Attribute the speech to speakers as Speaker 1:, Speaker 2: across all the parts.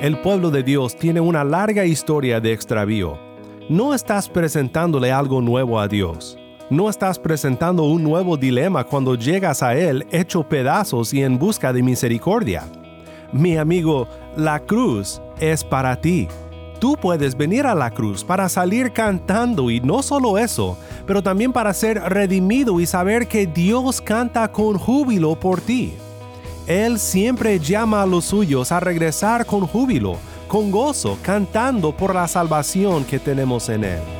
Speaker 1: El pueblo de Dios tiene una larga historia de extravío. No estás presentándole algo nuevo a Dios. No estás presentando un nuevo dilema cuando llegas a Él hecho pedazos y en busca de misericordia. Mi amigo, la cruz es para ti. Tú puedes venir a la cruz para salir cantando y no solo eso, pero también para ser redimido y saber que Dios canta con júbilo por ti. Él siempre llama a los suyos a regresar con júbilo, con gozo, cantando por la salvación que tenemos en Él.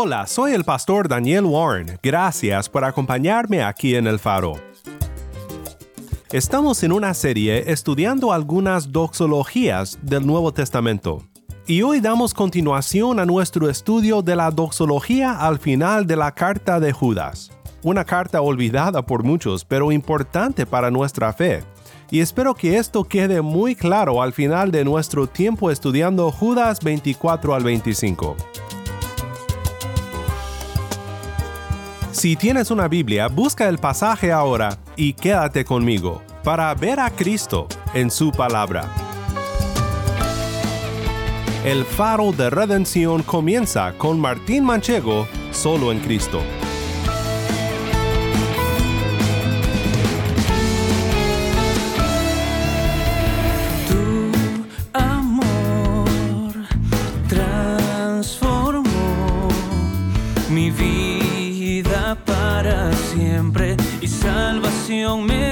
Speaker 1: Hola, soy el pastor Daniel Warren. Gracias por acompañarme aquí en El Faro. Estamos en una serie estudiando algunas doxologías del Nuevo Testamento. Y hoy damos continuación a nuestro estudio de la doxología al final de la carta de Judas. Una carta olvidada por muchos, pero importante para nuestra fe. Y espero que esto quede muy claro al final de nuestro tiempo estudiando Judas 24 al 25. Si tienes una Biblia, busca el pasaje ahora y quédate conmigo para ver a Cristo en su palabra. El faro de redención comienza con Martín Manchego solo en Cristo.
Speaker 2: Salvación me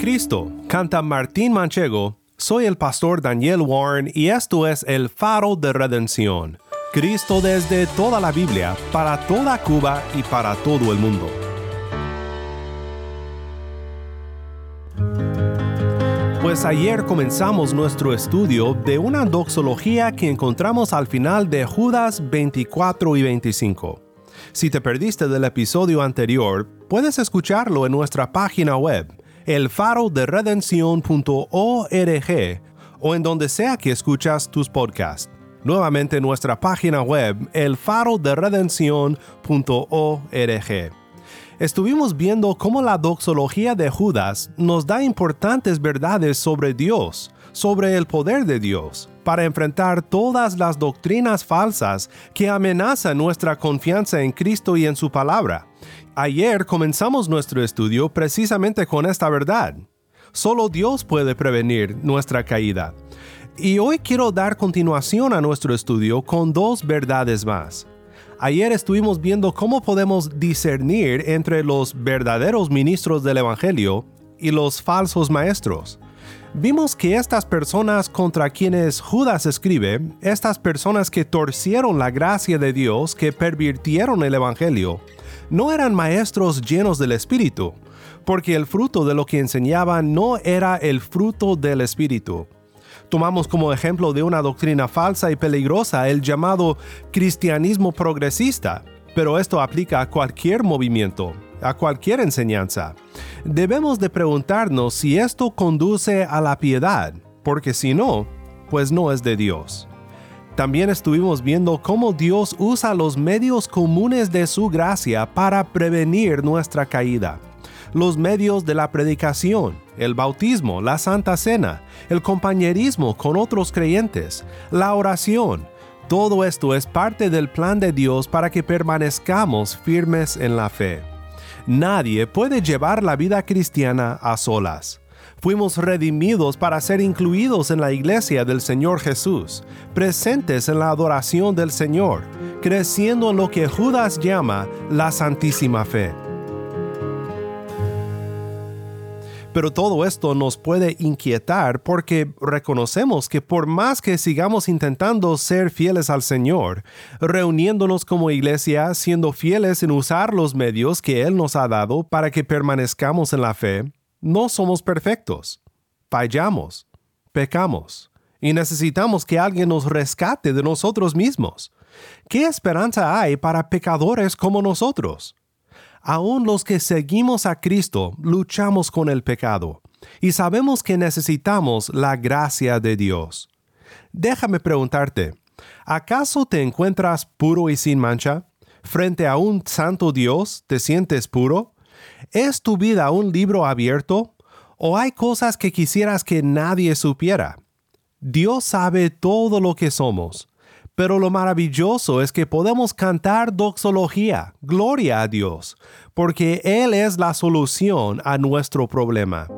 Speaker 1: Cristo, canta Martín Manchego, soy el pastor Daniel Warren y esto es el faro de redención. Cristo desde toda la Biblia, para toda Cuba y para todo el mundo. Pues ayer comenzamos nuestro estudio de una doxología que encontramos al final de Judas 24 y 25. Si te perdiste del episodio anterior, puedes escucharlo en nuestra página web, elfaroderedención.org o en donde sea que escuchas tus podcasts. Nuevamente en nuestra página web, elfaroderedención.org. Estuvimos viendo cómo la doxología de Judas nos da importantes verdades sobre Dios, sobre el poder de Dios, para enfrentar todas las doctrinas falsas que amenazan nuestra confianza en Cristo y en su palabra. Ayer comenzamos nuestro estudio precisamente con esta verdad. Solo Dios puede prevenir nuestra caída. Y hoy quiero dar continuación a nuestro estudio con dos verdades más. Ayer estuvimos viendo cómo podemos discernir entre los verdaderos ministros del Evangelio y los falsos maestros. Vimos que estas personas contra quienes Judas escribe, estas personas que torcieron la gracia de Dios, que pervirtieron el Evangelio, no eran maestros llenos del Espíritu, porque el fruto de lo que enseñaban no era el fruto del Espíritu tomamos como ejemplo de una doctrina falsa y peligrosa el llamado cristianismo progresista, pero esto aplica a cualquier movimiento, a cualquier enseñanza. Debemos de preguntarnos si esto conduce a la piedad, porque si no, pues no es de Dios. También estuvimos viendo cómo Dios usa los medios comunes de su gracia para prevenir nuestra caída los medios de la predicación, el bautismo, la santa cena, el compañerismo con otros creyentes, la oración. Todo esto es parte del plan de Dios para que permanezcamos firmes en la fe. Nadie puede llevar la vida cristiana a solas. Fuimos redimidos para ser incluidos en la iglesia del Señor Jesús, presentes en la adoración del Señor, creciendo en lo que Judas llama la Santísima Fe. Pero todo esto nos puede inquietar porque reconocemos que por más que sigamos intentando ser fieles al Señor, reuniéndonos como iglesia, siendo fieles en usar los medios que Él nos ha dado para que permanezcamos en la fe, no somos perfectos. Fallamos, pecamos, y necesitamos que alguien nos rescate de nosotros mismos. ¿Qué esperanza hay para pecadores como nosotros? aún los que seguimos a Cristo luchamos con el pecado y sabemos que necesitamos la gracia de Dios. Déjame preguntarte, ¿acaso te encuentras puro y sin mancha? ¿Frente a un santo Dios te sientes puro? ¿Es tu vida un libro abierto? ¿O hay cosas que quisieras que nadie supiera? Dios sabe todo lo que somos pero lo maravilloso es que podemos cantar doxología, gloria a Dios, porque Él es la solución a nuestro problema.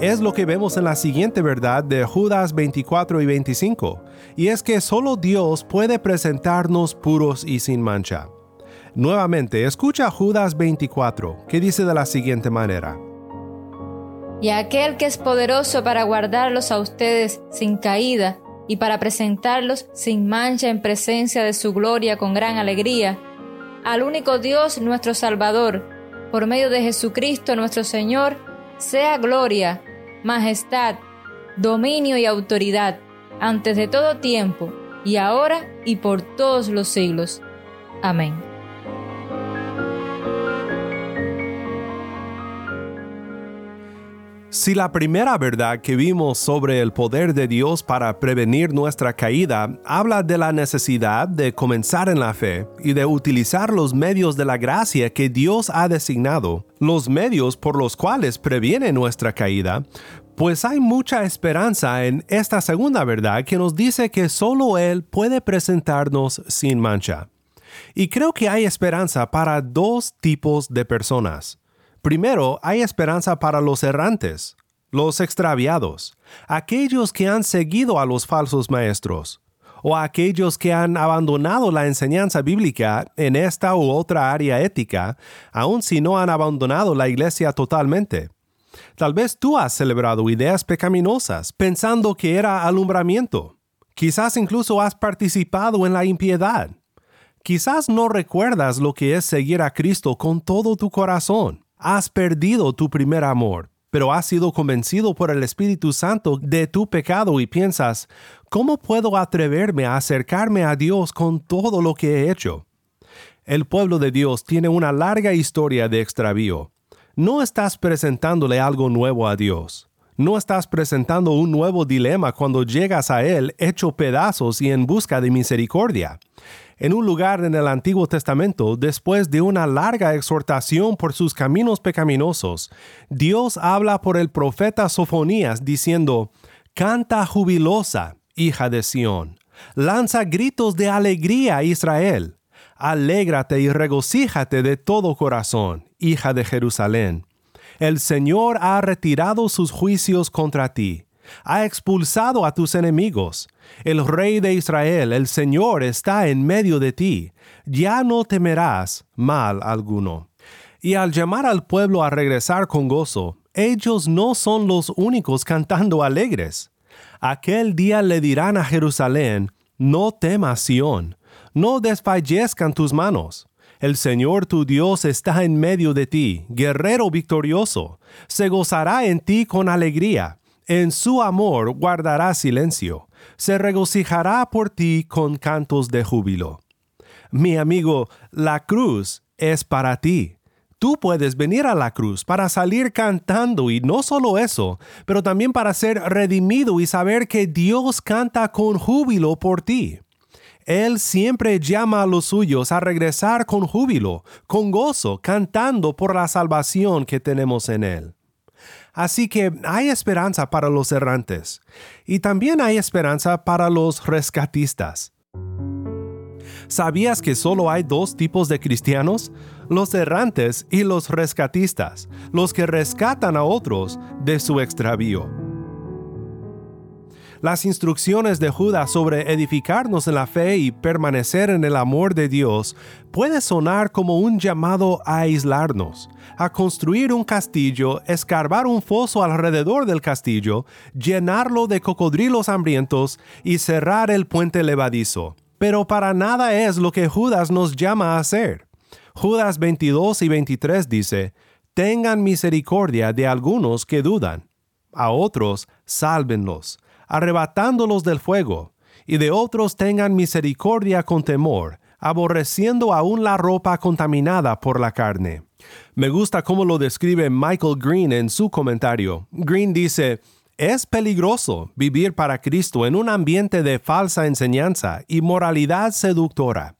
Speaker 1: Es lo que vemos en la siguiente verdad de Judas 24 y 25, y es que solo Dios puede presentarnos puros y sin mancha. Nuevamente, escucha Judas 24, que dice de la siguiente manera.
Speaker 3: Y aquel que es poderoso para guardarlos a ustedes sin caída y para presentarlos sin mancha en presencia de su gloria con gran alegría, al único Dios nuestro Salvador, por medio de Jesucristo nuestro Señor, sea gloria, majestad, dominio y autoridad, antes de todo tiempo, y ahora y por todos los siglos. Amén.
Speaker 1: Si la primera verdad que vimos sobre el poder de Dios para prevenir nuestra caída habla de la necesidad de comenzar en la fe y de utilizar los medios de la gracia que Dios ha designado, los medios por los cuales previene nuestra caída, pues hay mucha esperanza en esta segunda verdad que nos dice que solo Él puede presentarnos sin mancha. Y creo que hay esperanza para dos tipos de personas. Primero, hay esperanza para los errantes, los extraviados, aquellos que han seguido a los falsos maestros, o aquellos que han abandonado la enseñanza bíblica en esta u otra área ética, aun si no han abandonado la iglesia totalmente. Tal vez tú has celebrado ideas pecaminosas pensando que era alumbramiento. Quizás incluso has participado en la impiedad. Quizás no recuerdas lo que es seguir a Cristo con todo tu corazón. Has perdido tu primer amor, pero has sido convencido por el Espíritu Santo de tu pecado y piensas, ¿cómo puedo atreverme a acercarme a Dios con todo lo que he hecho? El pueblo de Dios tiene una larga historia de extravío. No estás presentándole algo nuevo a Dios. No estás presentando un nuevo dilema cuando llegas a Él hecho pedazos y en busca de misericordia. En un lugar en el Antiguo Testamento, después de una larga exhortación por sus caminos pecaminosos, Dios habla por el profeta Sofonías diciendo, Canta jubilosa, hija de Sión. Lanza gritos de alegría, Israel. Alégrate y regocíjate de todo corazón, hija de Jerusalén. El Señor ha retirado sus juicios contra ti, ha expulsado a tus enemigos. El Rey de Israel, el Señor, está en medio de ti. Ya no temerás mal alguno. Y al llamar al pueblo a regresar con gozo, ellos no son los únicos cantando alegres. Aquel día le dirán a Jerusalén, no temas Sión, no desfallezcan tus manos. El Señor tu Dios está en medio de ti, guerrero victorioso. Se gozará en ti con alegría. En su amor guardará silencio. Se regocijará por ti con cantos de júbilo. Mi amigo, la cruz es para ti. Tú puedes venir a la cruz para salir cantando y no solo eso, pero también para ser redimido y saber que Dios canta con júbilo por ti. Él siempre llama a los suyos a regresar con júbilo, con gozo, cantando por la salvación que tenemos en Él. Así que hay esperanza para los errantes y también hay esperanza para los rescatistas. ¿Sabías que solo hay dos tipos de cristianos? Los errantes y los rescatistas, los que rescatan a otros de su extravío. Las instrucciones de Judas sobre edificarnos en la fe y permanecer en el amor de Dios puede sonar como un llamado a aislarnos, a construir un castillo, escarbar un foso alrededor del castillo, llenarlo de cocodrilos hambrientos y cerrar el puente levadizo. Pero para nada es lo que Judas nos llama a hacer. Judas 22 y 23 dice, Tengan misericordia de algunos que dudan, a otros sálvenlos arrebatándolos del fuego, y de otros tengan misericordia con temor, aborreciendo aún la ropa contaminada por la carne. Me gusta cómo lo describe Michael Green en su comentario. Green dice, es peligroso vivir para Cristo en un ambiente de falsa enseñanza y moralidad seductora.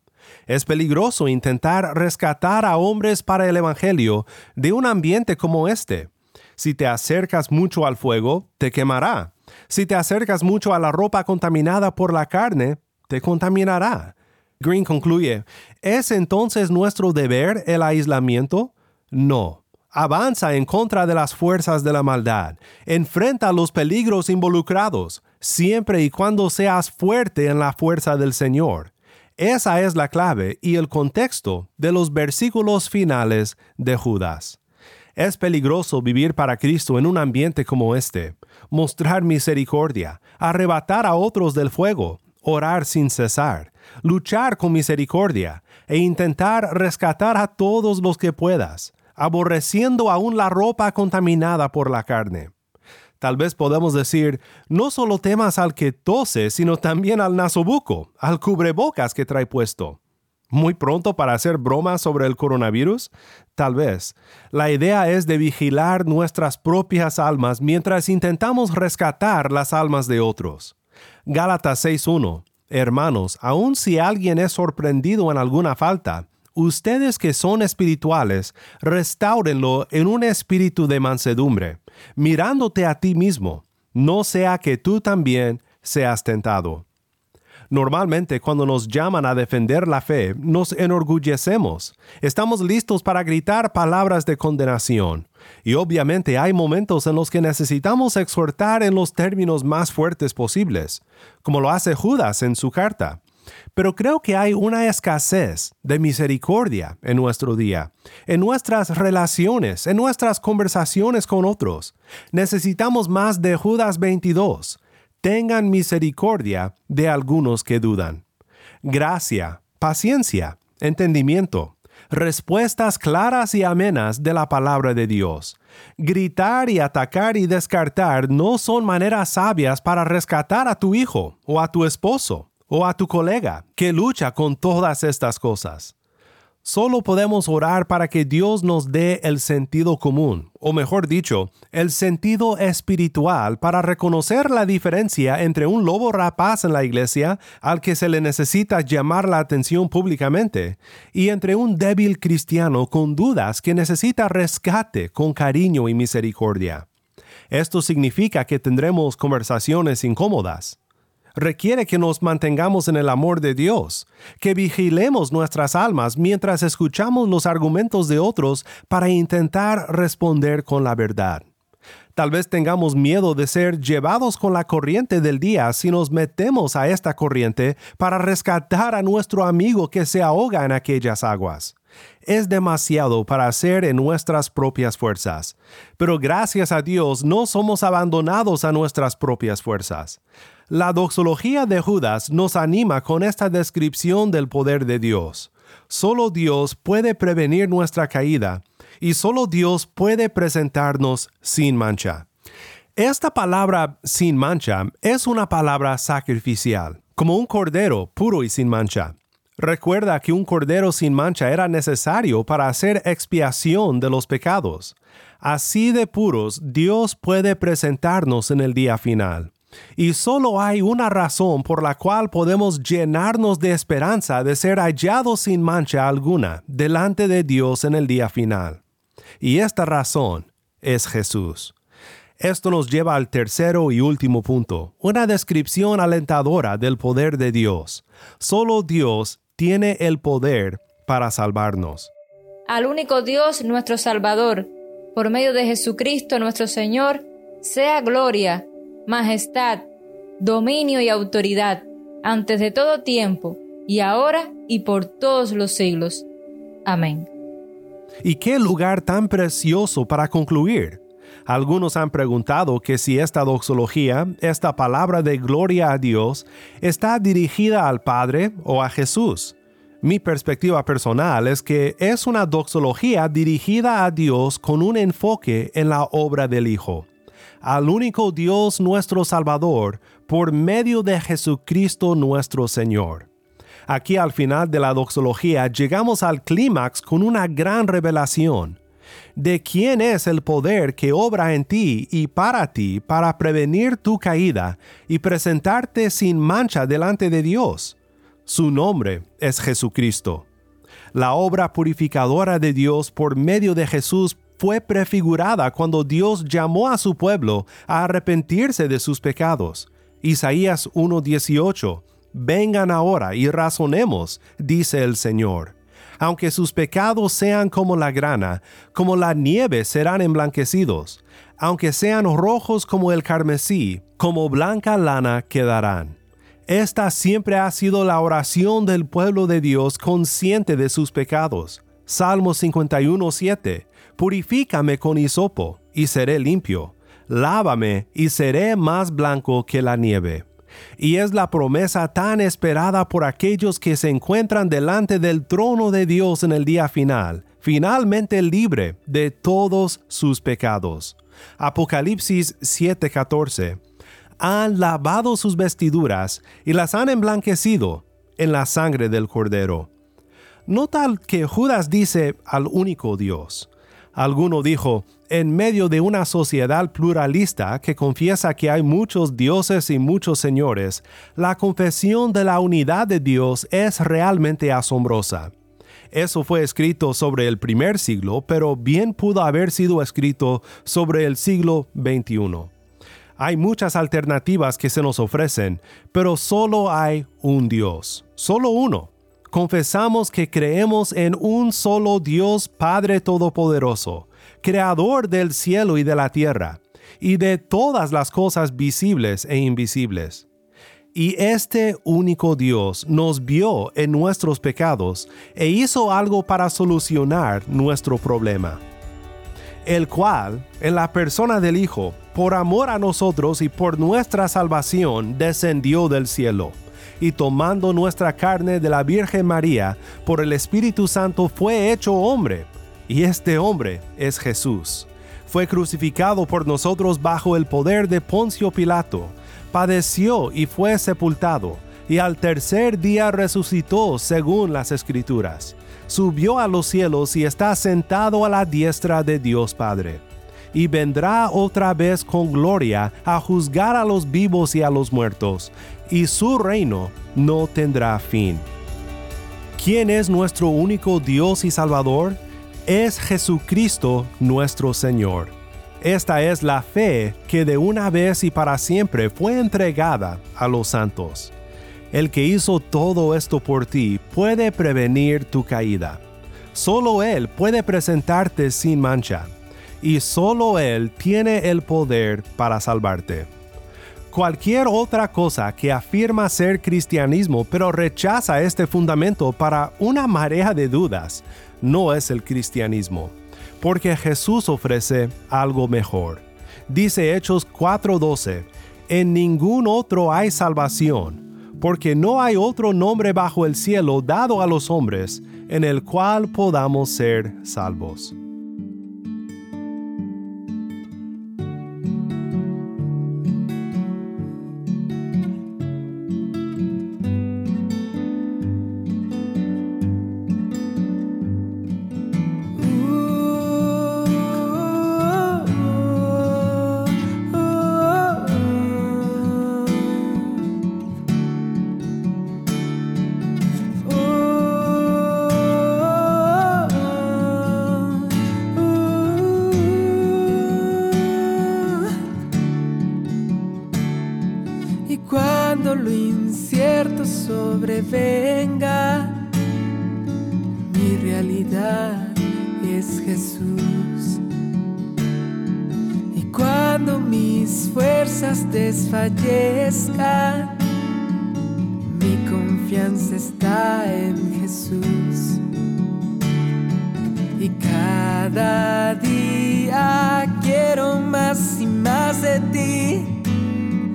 Speaker 1: Es peligroso intentar rescatar a hombres para el Evangelio de un ambiente como este. Si te acercas mucho al fuego, te quemará. Si te acercas mucho a la ropa contaminada por la carne, te contaminará. Green concluye, ¿es entonces nuestro deber el aislamiento? No. Avanza en contra de las fuerzas de la maldad. Enfrenta los peligros involucrados, siempre y cuando seas fuerte en la fuerza del Señor. Esa es la clave y el contexto de los versículos finales de Judas. Es peligroso vivir para Cristo en un ambiente como este, mostrar misericordia, arrebatar a otros del fuego, orar sin cesar, luchar con misericordia e intentar rescatar a todos los que puedas, aborreciendo aún la ropa contaminada por la carne. Tal vez podemos decir, no solo temas al que tose, sino también al nasobuco, al cubrebocas que trae puesto muy pronto para hacer bromas sobre el coronavirus? Tal vez. La idea es de vigilar nuestras propias almas mientras intentamos rescatar las almas de otros. Gálatas 6.1. Hermanos, aun si alguien es sorprendido en alguna falta, ustedes que son espirituales, restáurenlo en un espíritu de mansedumbre, mirándote a ti mismo, no sea que tú también seas tentado. Normalmente cuando nos llaman a defender la fe, nos enorgullecemos. Estamos listos para gritar palabras de condenación. Y obviamente hay momentos en los que necesitamos exhortar en los términos más fuertes posibles, como lo hace Judas en su carta. Pero creo que hay una escasez de misericordia en nuestro día, en nuestras relaciones, en nuestras conversaciones con otros. Necesitamos más de Judas 22. Tengan misericordia de algunos que dudan. Gracia, paciencia, entendimiento, respuestas claras y amenas de la palabra de Dios. Gritar y atacar y descartar no son maneras sabias para rescatar a tu hijo o a tu esposo o a tu colega que lucha con todas estas cosas. Solo podemos orar para que Dios nos dé el sentido común, o mejor dicho, el sentido espiritual para reconocer la diferencia entre un lobo rapaz en la iglesia al que se le necesita llamar la atención públicamente, y entre un débil cristiano con dudas que necesita rescate con cariño y misericordia. Esto significa que tendremos conversaciones incómodas, requiere que nos mantengamos en el amor de Dios, que vigilemos nuestras almas mientras escuchamos los argumentos de otros para intentar responder con la verdad. Tal vez tengamos miedo de ser llevados con la corriente del día si nos metemos a esta corriente para rescatar a nuestro amigo que se ahoga en aquellas aguas. Es demasiado para hacer en nuestras propias fuerzas, pero gracias a Dios no somos abandonados a nuestras propias fuerzas. La doxología de Judas nos anima con esta descripción del poder de Dios. Solo Dios puede prevenir nuestra caída y solo Dios puede presentarnos sin mancha. Esta palabra sin mancha es una palabra sacrificial, como un cordero puro y sin mancha. Recuerda que un cordero sin mancha era necesario para hacer expiación de los pecados. Así de puros Dios puede presentarnos en el día final. Y solo hay una razón por la cual podemos llenarnos de esperanza de ser hallados sin mancha alguna delante de Dios en el día final. Y esta razón es Jesús. Esto nos lleva al tercero y último punto, una descripción alentadora del poder de Dios. Solo Dios tiene el poder para salvarnos.
Speaker 3: Al único Dios, nuestro Salvador, por medio de Jesucristo nuestro Señor, sea gloria majestad, dominio y autoridad, antes de todo tiempo, y ahora y por todos los siglos. Amén.
Speaker 1: ¿Y qué lugar tan precioso para concluir? Algunos han preguntado que si esta doxología, esta palabra de gloria a Dios, está dirigida al Padre o a Jesús. Mi perspectiva personal es que es una doxología dirigida a Dios con un enfoque en la obra del Hijo al único Dios nuestro Salvador por medio de Jesucristo nuestro Señor. Aquí al final de la doxología llegamos al clímax con una gran revelación de quién es el poder que obra en ti y para ti para prevenir tu caída y presentarte sin mancha delante de Dios. Su nombre es Jesucristo. La obra purificadora de Dios por medio de Jesús fue prefigurada cuando Dios llamó a su pueblo a arrepentirse de sus pecados. Isaías 1:18 Vengan ahora y razonemos, dice el Señor. Aunque sus pecados sean como la grana, como la nieve serán emblanquecidos. Aunque sean rojos como el carmesí, como blanca lana quedarán. Esta siempre ha sido la oración del pueblo de Dios consciente de sus pecados. Salmo 51:7 Purifícame con hisopo, y seré limpio. Lávame, y seré más blanco que la nieve. Y es la promesa tan esperada por aquellos que se encuentran delante del trono de Dios en el día final, finalmente libre de todos sus pecados. Apocalipsis 7:14. Han lavado sus vestiduras y las han emblanquecido en la sangre del Cordero. Nota que Judas dice al único Dios. Alguno dijo, en medio de una sociedad pluralista que confiesa que hay muchos dioses y muchos señores, la confesión de la unidad de Dios es realmente asombrosa. Eso fue escrito sobre el primer siglo, pero bien pudo haber sido escrito sobre el siglo XXI. Hay muchas alternativas que se nos ofrecen, pero solo hay un Dios, solo uno confesamos que creemos en un solo Dios Padre Todopoderoso, Creador del cielo y de la tierra, y de todas las cosas visibles e invisibles. Y este único Dios nos vio en nuestros pecados e hizo algo para solucionar nuestro problema. El cual, en la persona del Hijo, por amor a nosotros y por nuestra salvación, descendió del cielo. Y tomando nuestra carne de la Virgen María, por el Espíritu Santo fue hecho hombre. Y este hombre es Jesús. Fue crucificado por nosotros bajo el poder de Poncio Pilato padeció y fue sepultado, y al tercer día resucitó según las escrituras. Subió a los cielos y está sentado a la diestra de Dios Padre. Y vendrá otra vez con gloria a juzgar a los vivos y a los muertos, y su reino no tendrá fin. ¿Quién es nuestro único Dios y Salvador? Es Jesucristo nuestro Señor esta es la fe que de una vez y para siempre fue entregada a los santos. El que hizo todo esto por ti puede prevenir tu caída. Solo Él puede presentarte sin mancha, y solo Él tiene el poder para salvarte. Cualquier otra cosa que afirma ser cristianismo pero rechaza este fundamento para una marea de dudas, no es el cristianismo porque Jesús ofrece algo mejor. Dice Hechos 4:12, en ningún otro hay salvación, porque no hay otro nombre bajo el cielo dado a los hombres en el cual podamos ser salvos.
Speaker 4: Fuerzas desfallezcan, mi confianza está en Jesús. Y cada día quiero más y más de ti.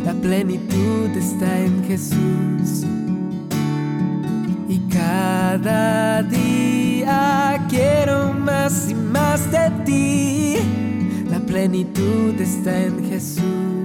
Speaker 4: La plenitud está en Jesús. Cada día quiero más y más de ti. La plenitud está en Jesús.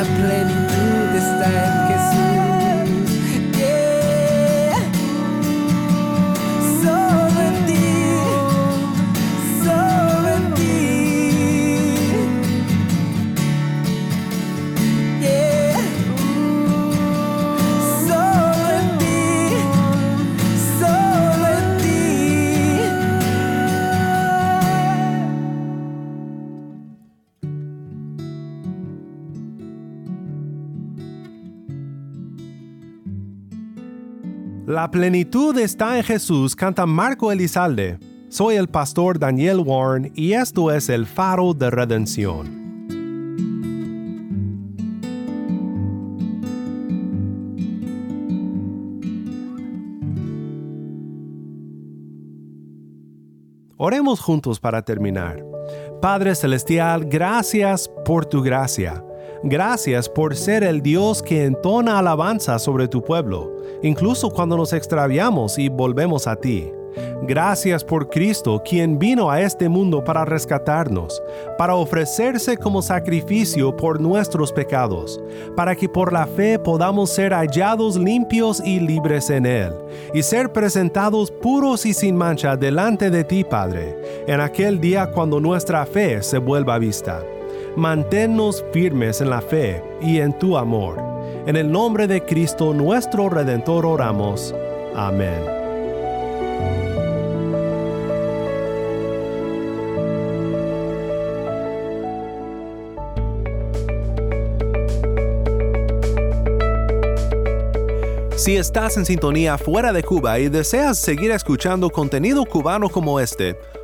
Speaker 4: La plenitud está en Jesús.
Speaker 1: La plenitud está en Jesús, canta Marco Elizalde. Soy el pastor Daniel Warren y esto es el faro de redención. Oremos juntos para terminar. Padre Celestial, gracias por tu gracia. Gracias por ser el Dios que entona alabanza sobre tu pueblo, incluso cuando nos extraviamos y volvemos a ti. Gracias por Cristo, quien vino a este mundo para rescatarnos, para ofrecerse como sacrificio por nuestros pecados, para que por la fe podamos ser hallados limpios y libres en Él, y ser presentados puros y sin mancha delante de ti, Padre, en aquel día cuando nuestra fe se vuelva vista. Manténnos firmes en la fe y en tu amor. En el nombre de Cristo nuestro Redentor oramos. Amén. Si estás en sintonía fuera de Cuba y deseas seguir escuchando contenido cubano como este,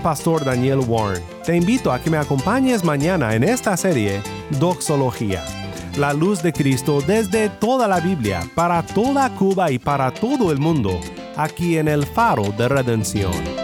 Speaker 1: Pastor Daniel Warren. Te invito a que me acompañes mañana en esta serie Doxología, la luz de Cristo desde toda la Biblia, para toda Cuba y para todo el mundo, aquí en el faro de redención.